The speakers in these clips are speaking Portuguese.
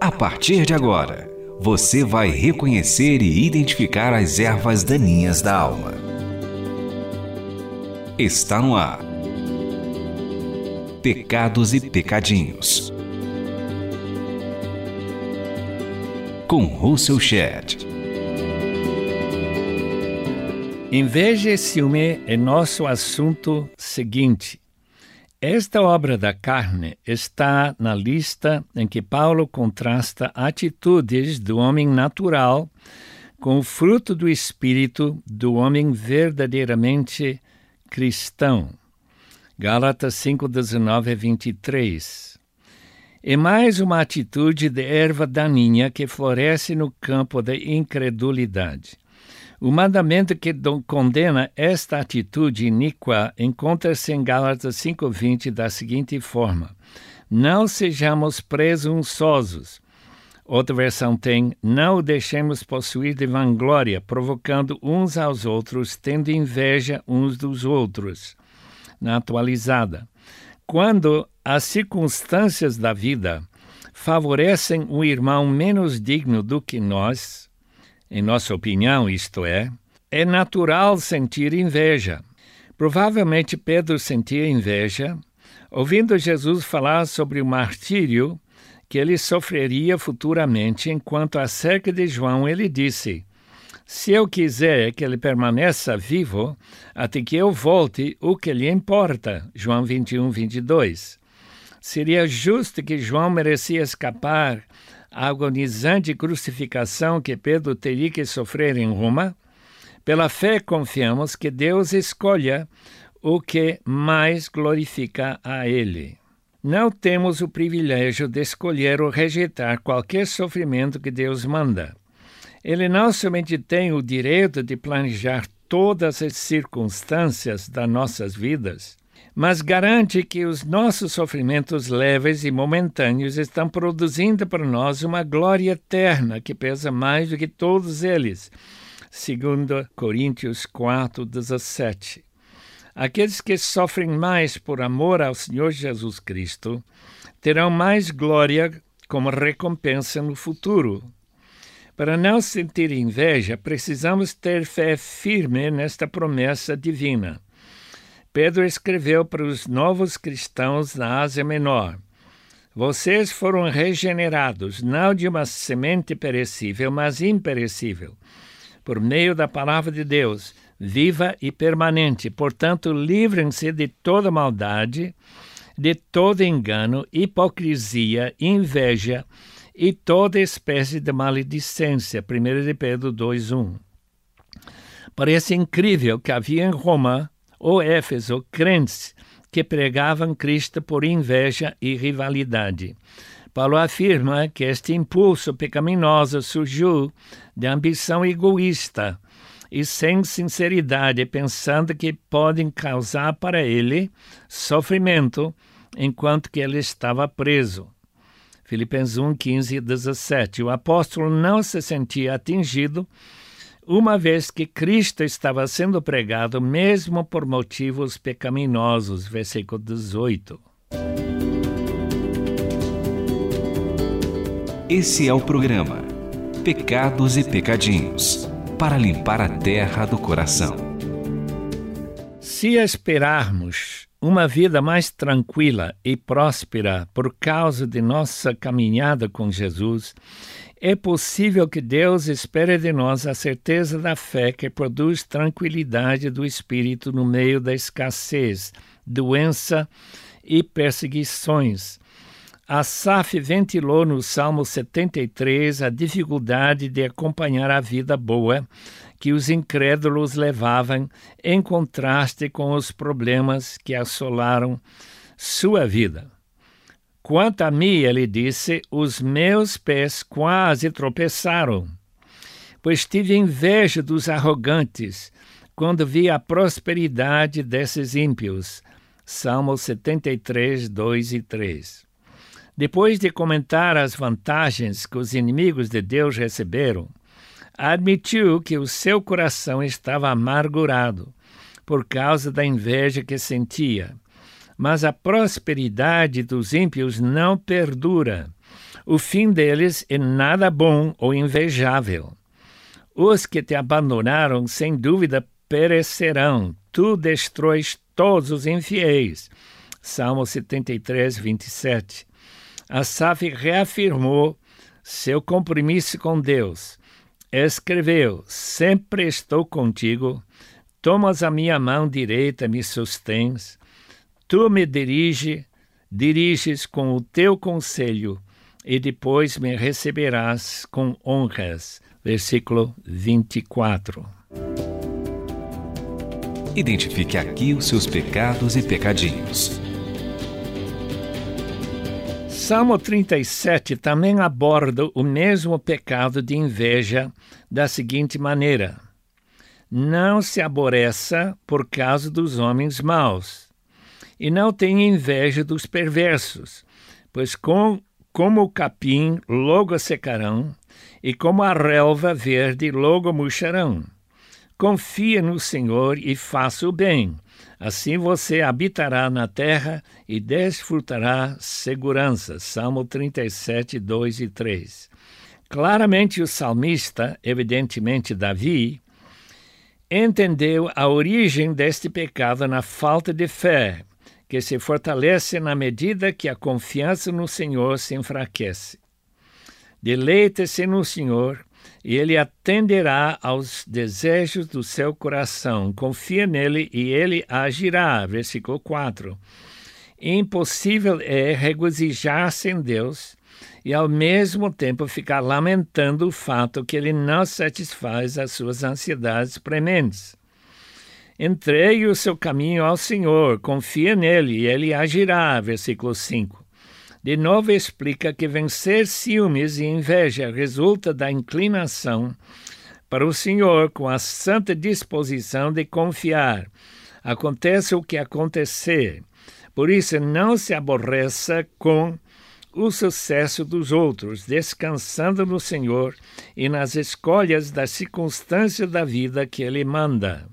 A partir de agora, você vai reconhecer e identificar as ervas daninhas da alma. Está no ar. Pecados e Pecadinhos. Com Russell Shedd. Inveja e ciúme é nosso assunto seguinte. Esta obra da carne está na lista em que Paulo contrasta atitudes do homem natural com o fruto do espírito do homem verdadeiramente cristão. Gálatas 5, 19 a 23. É mais uma atitude de erva daninha que floresce no campo da incredulidade. O mandamento que condena esta atitude iníqua encontra-se em Gálatas 5:20 da seguinte forma: Não sejamos presunçosos. Outra versão tem: Não o deixemos possuir de vanglória, provocando uns aos outros, tendo inveja uns dos outros. Na atualizada, quando as circunstâncias da vida favorecem um irmão menos digno do que nós, em nossa opinião, isto é, é natural sentir inveja. Provavelmente Pedro sentia inveja ouvindo Jesus falar sobre o martírio que ele sofreria futuramente, enquanto acerca de João ele disse: Se eu quiser que ele permaneça vivo, até que eu volte, o que lhe importa? João 21, 22. Seria justo que João merecia escapar a agonizante crucificação que Pedro teria que sofrer em Roma, pela fé confiamos que Deus escolha o que mais glorifica a Ele. Não temos o privilégio de escolher ou rejeitar qualquer sofrimento que Deus manda. Ele não somente tem o direito de planejar todas as circunstâncias das nossas vidas, mas garante que os nossos sofrimentos leves e momentâneos estão produzindo para nós uma glória eterna que pesa mais do que todos eles. Segundo Coríntios 4, 17. Aqueles que sofrem mais por amor ao Senhor Jesus Cristo terão mais glória como recompensa no futuro. Para não sentir inveja, precisamos ter fé firme nesta promessa divina. Pedro escreveu para os novos cristãos na Ásia Menor: Vocês foram regenerados, não de uma semente perecível, mas imperecível, por meio da palavra de Deus, viva e permanente. Portanto, livrem-se de toda maldade, de todo engano, hipocrisia, inveja e toda espécie de maledicência. 1 de Pedro 2:1. Parece incrível que havia em Roma ou Éfeso crentes que pregavam Cristo por inveja e rivalidade. Paulo afirma que este impulso pecaminoso surgiu de ambição egoísta e sem sinceridade, pensando que podem causar para ele sofrimento enquanto que ele estava preso. Filipenses 1, 15 e 17. O apóstolo não se sentia atingido uma vez que Cristo estava sendo pregado mesmo por motivos pecaminosos. Versículo 18. Esse é o programa Pecados e Pecadinhos para limpar a terra do coração. Se esperarmos uma vida mais tranquila e próspera por causa de nossa caminhada com Jesus, é possível que Deus espere de nós a certeza da fé que produz tranquilidade do espírito no meio da escassez, doença e perseguições. Asaf ventilou no Salmo 73 a dificuldade de acompanhar a vida boa que os incrédulos levavam, em contraste com os problemas que assolaram sua vida. Quanto a mim, ele disse, os meus pés quase tropeçaram, pois tive inveja dos arrogantes quando vi a prosperidade desses ímpios. Salmo 73, 2 e 3. Depois de comentar as vantagens que os inimigos de Deus receberam, admitiu que o seu coração estava amargurado por causa da inveja que sentia mas a prosperidade dos ímpios não perdura. O fim deles é nada bom ou invejável. Os que te abandonaram, sem dúvida, perecerão. Tu destróis todos os infiéis. Salmo 73, 27. Asaf reafirmou seu compromisso com Deus. Escreveu: Sempre estou contigo. Tomas a minha mão direita, me sustens. Tu me dirige, diriges com o teu conselho e depois me receberás com honras. Versículo 24. Identifique aqui os seus pecados e pecadinhos. Salmo 37 também aborda o mesmo pecado de inveja da seguinte maneira: Não se aborreça por causa dos homens maus, e não tenha inveja dos perversos, pois com como o capim logo secarão, e como a relva verde logo murcharão. Confia no Senhor e faça o bem. Assim você habitará na terra e desfrutará segurança. Salmo 37, 2 e 3. Claramente o salmista, evidentemente Davi, entendeu a origem deste pecado na falta de fé que se fortalece na medida que a confiança no Senhor se enfraquece. Deleite-se no Senhor e ele atenderá aos desejos do seu coração. Confia nele e ele agirá. Versículo 4. Impossível é regozijar-se em Deus e ao mesmo tempo ficar lamentando o fato que ele não satisfaz as suas ansiedades prementes. Entregue o seu caminho ao Senhor, confia nele e ele agirá. Versículo 5. De novo explica que vencer ciúmes e inveja resulta da inclinação para o Senhor com a santa disposição de confiar. Acontece o que acontecer. Por isso, não se aborreça com o sucesso dos outros, descansando no Senhor e nas escolhas das circunstâncias da vida que Ele manda.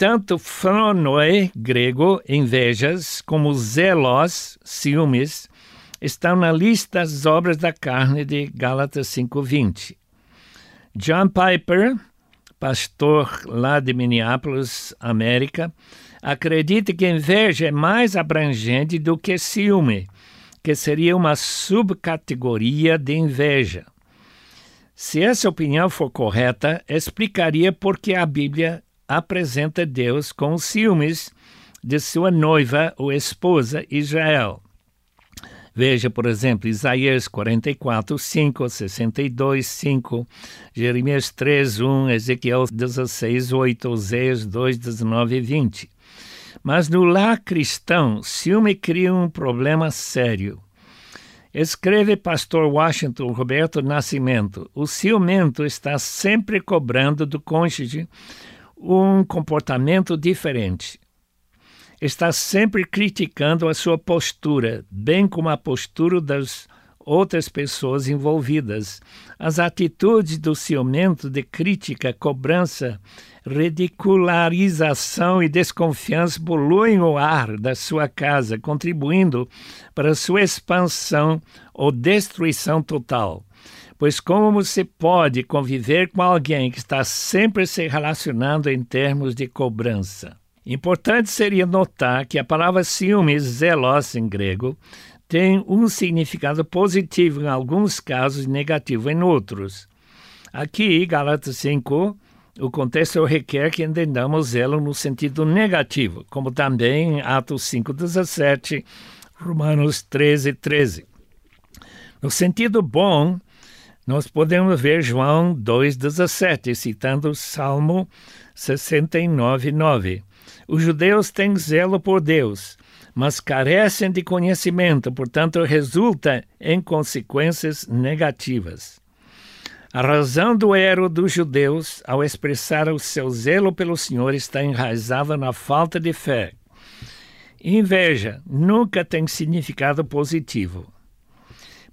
Tanto fronoe, grego, invejas, como zelos, ciúmes, estão na lista das obras da carne de Gálatas 5.20. John Piper, pastor lá de Minneapolis, América, acredita que inveja é mais abrangente do que ciúme, que seria uma subcategoria de inveja. Se essa opinião for correta, explicaria por que a Bíblia apresenta Deus com ciúmes de sua noiva ou esposa Israel. Veja, por exemplo, Isaías 44, 5, 62, 5, Jeremias 3, 1, Ezequiel 16, 8, Oséias 2, 19 e 20. Mas no lar cristão, ciúme cria um problema sério. Escreve pastor Washington Roberto Nascimento: o ciumento está sempre cobrando do cônjuge um comportamento diferente. Está sempre criticando a sua postura, bem como a postura das outras pessoas envolvidas. As atitudes do ciumento de crítica, cobrança, ridicularização e desconfiança poluem o ar da sua casa, contribuindo para sua expansão ou destruição total. Pois como se pode conviver com alguém que está sempre se relacionando em termos de cobrança? Importante seria notar que a palavra ciúmes, zelos em grego, tem um significado positivo em alguns casos e negativo em outros. Aqui, Galatas 5, o contexto requer que entendamos zelo no sentido negativo, como também em Atos 5,17, Romanos 13, 13. No sentido bom, nós podemos ver João 2,17, citando o Salmo 69, 9. Os judeus têm zelo por Deus, mas carecem de conhecimento, portanto, resulta em consequências negativas. A razão do erro dos judeus ao expressar o seu zelo pelo Senhor está enraizada na falta de fé. Inveja nunca tem significado positivo.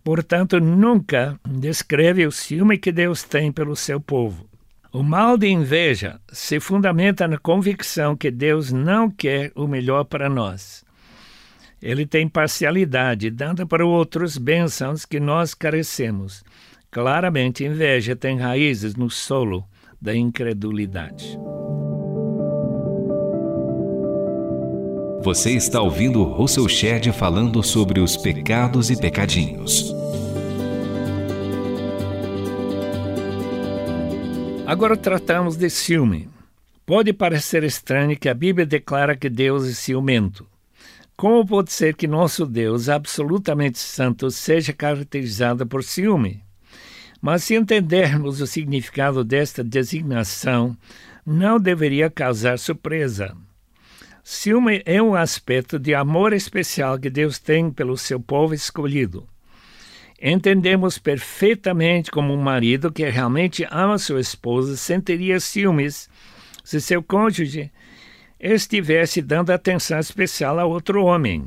Portanto, nunca descreve o ciúme que Deus tem pelo seu povo. O mal de inveja se fundamenta na convicção que Deus não quer o melhor para nós. Ele tem parcialidade, dando para outros bênçãos que nós carecemos. Claramente, inveja tem raízes no solo da incredulidade. Você está ouvindo Russell Shedd falando sobre os pecados e pecadinhos. Agora tratamos de ciúme. Pode parecer estranho que a Bíblia declara que Deus é ciumento. Como pode ser que nosso Deus, absolutamente santo, seja caracterizado por ciúme? Mas se entendermos o significado desta designação, não deveria causar surpresa. Ciúme é um aspecto de amor especial que Deus tem pelo seu povo escolhido. Entendemos perfeitamente como um marido que realmente ama sua esposa sentiria ciúmes se seu cônjuge estivesse dando atenção especial a outro homem.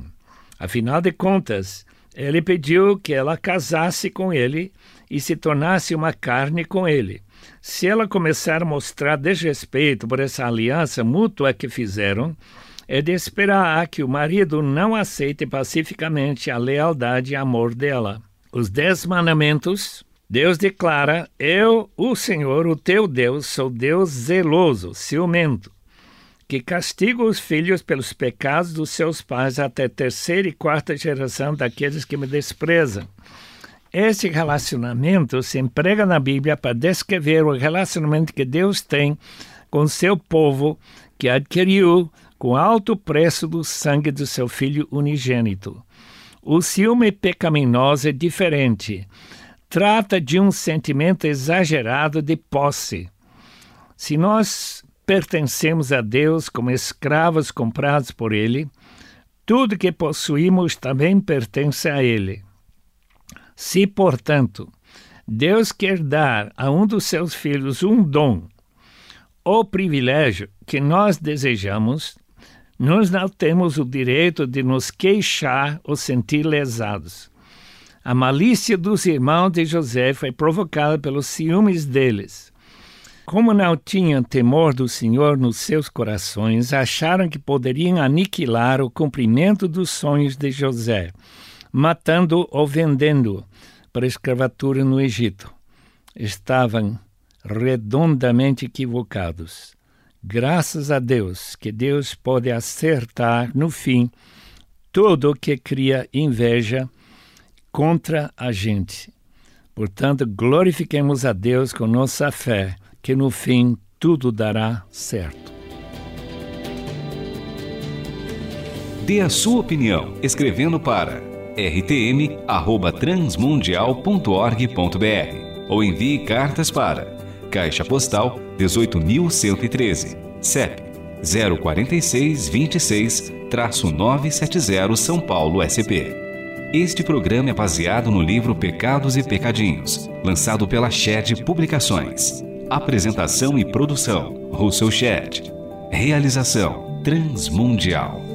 Afinal de contas, ele pediu que ela casasse com ele e se tornasse uma carne com ele. Se ela começar a mostrar desrespeito por essa aliança mútua que fizeram, é de esperar que o marido não aceite pacificamente a lealdade e amor dela. Os dez mandamentos, Deus declara: Eu, o Senhor, o teu Deus, sou Deus zeloso, ciumento que castiga os filhos pelos pecados dos seus pais até terceira e quarta geração daqueles que me desprezam. Esse relacionamento se emprega na Bíblia para descrever o relacionamento que Deus tem com seu povo que adquiriu com alto preço do sangue do seu filho unigênito. O ciúme pecaminoso é diferente. Trata de um sentimento exagerado de posse. Se nós pertencemos a Deus como escravos comprados por Ele, tudo que possuímos também pertence a Ele. Se, portanto, Deus quer dar a um dos seus filhos um dom ou privilégio que nós desejamos, nós não temos o direito de nos queixar ou sentir lesados. A malícia dos irmãos de José foi provocada pelos ciúmes deles. Como não tinham temor do Senhor nos seus corações, acharam que poderiam aniquilar o cumprimento dos sonhos de José, matando ou vendendo para escravatura no Egito. Estavam redondamente equivocados. Graças a Deus que Deus pode acertar no fim tudo o que cria inveja contra a gente. Portanto, glorifiquemos a Deus com nossa fé que no fim tudo dará certo. Dê a sua opinião escrevendo para rtm@transmundial.org.br ou envie cartas para Caixa Postal 18113, CEP 046 26-970 São Paulo SP. Este programa é baseado no livro Pecados e Pecadinhos, lançado pela Shed Publicações. Apresentação e produção: Russell Shedd. Realização: Transmundial.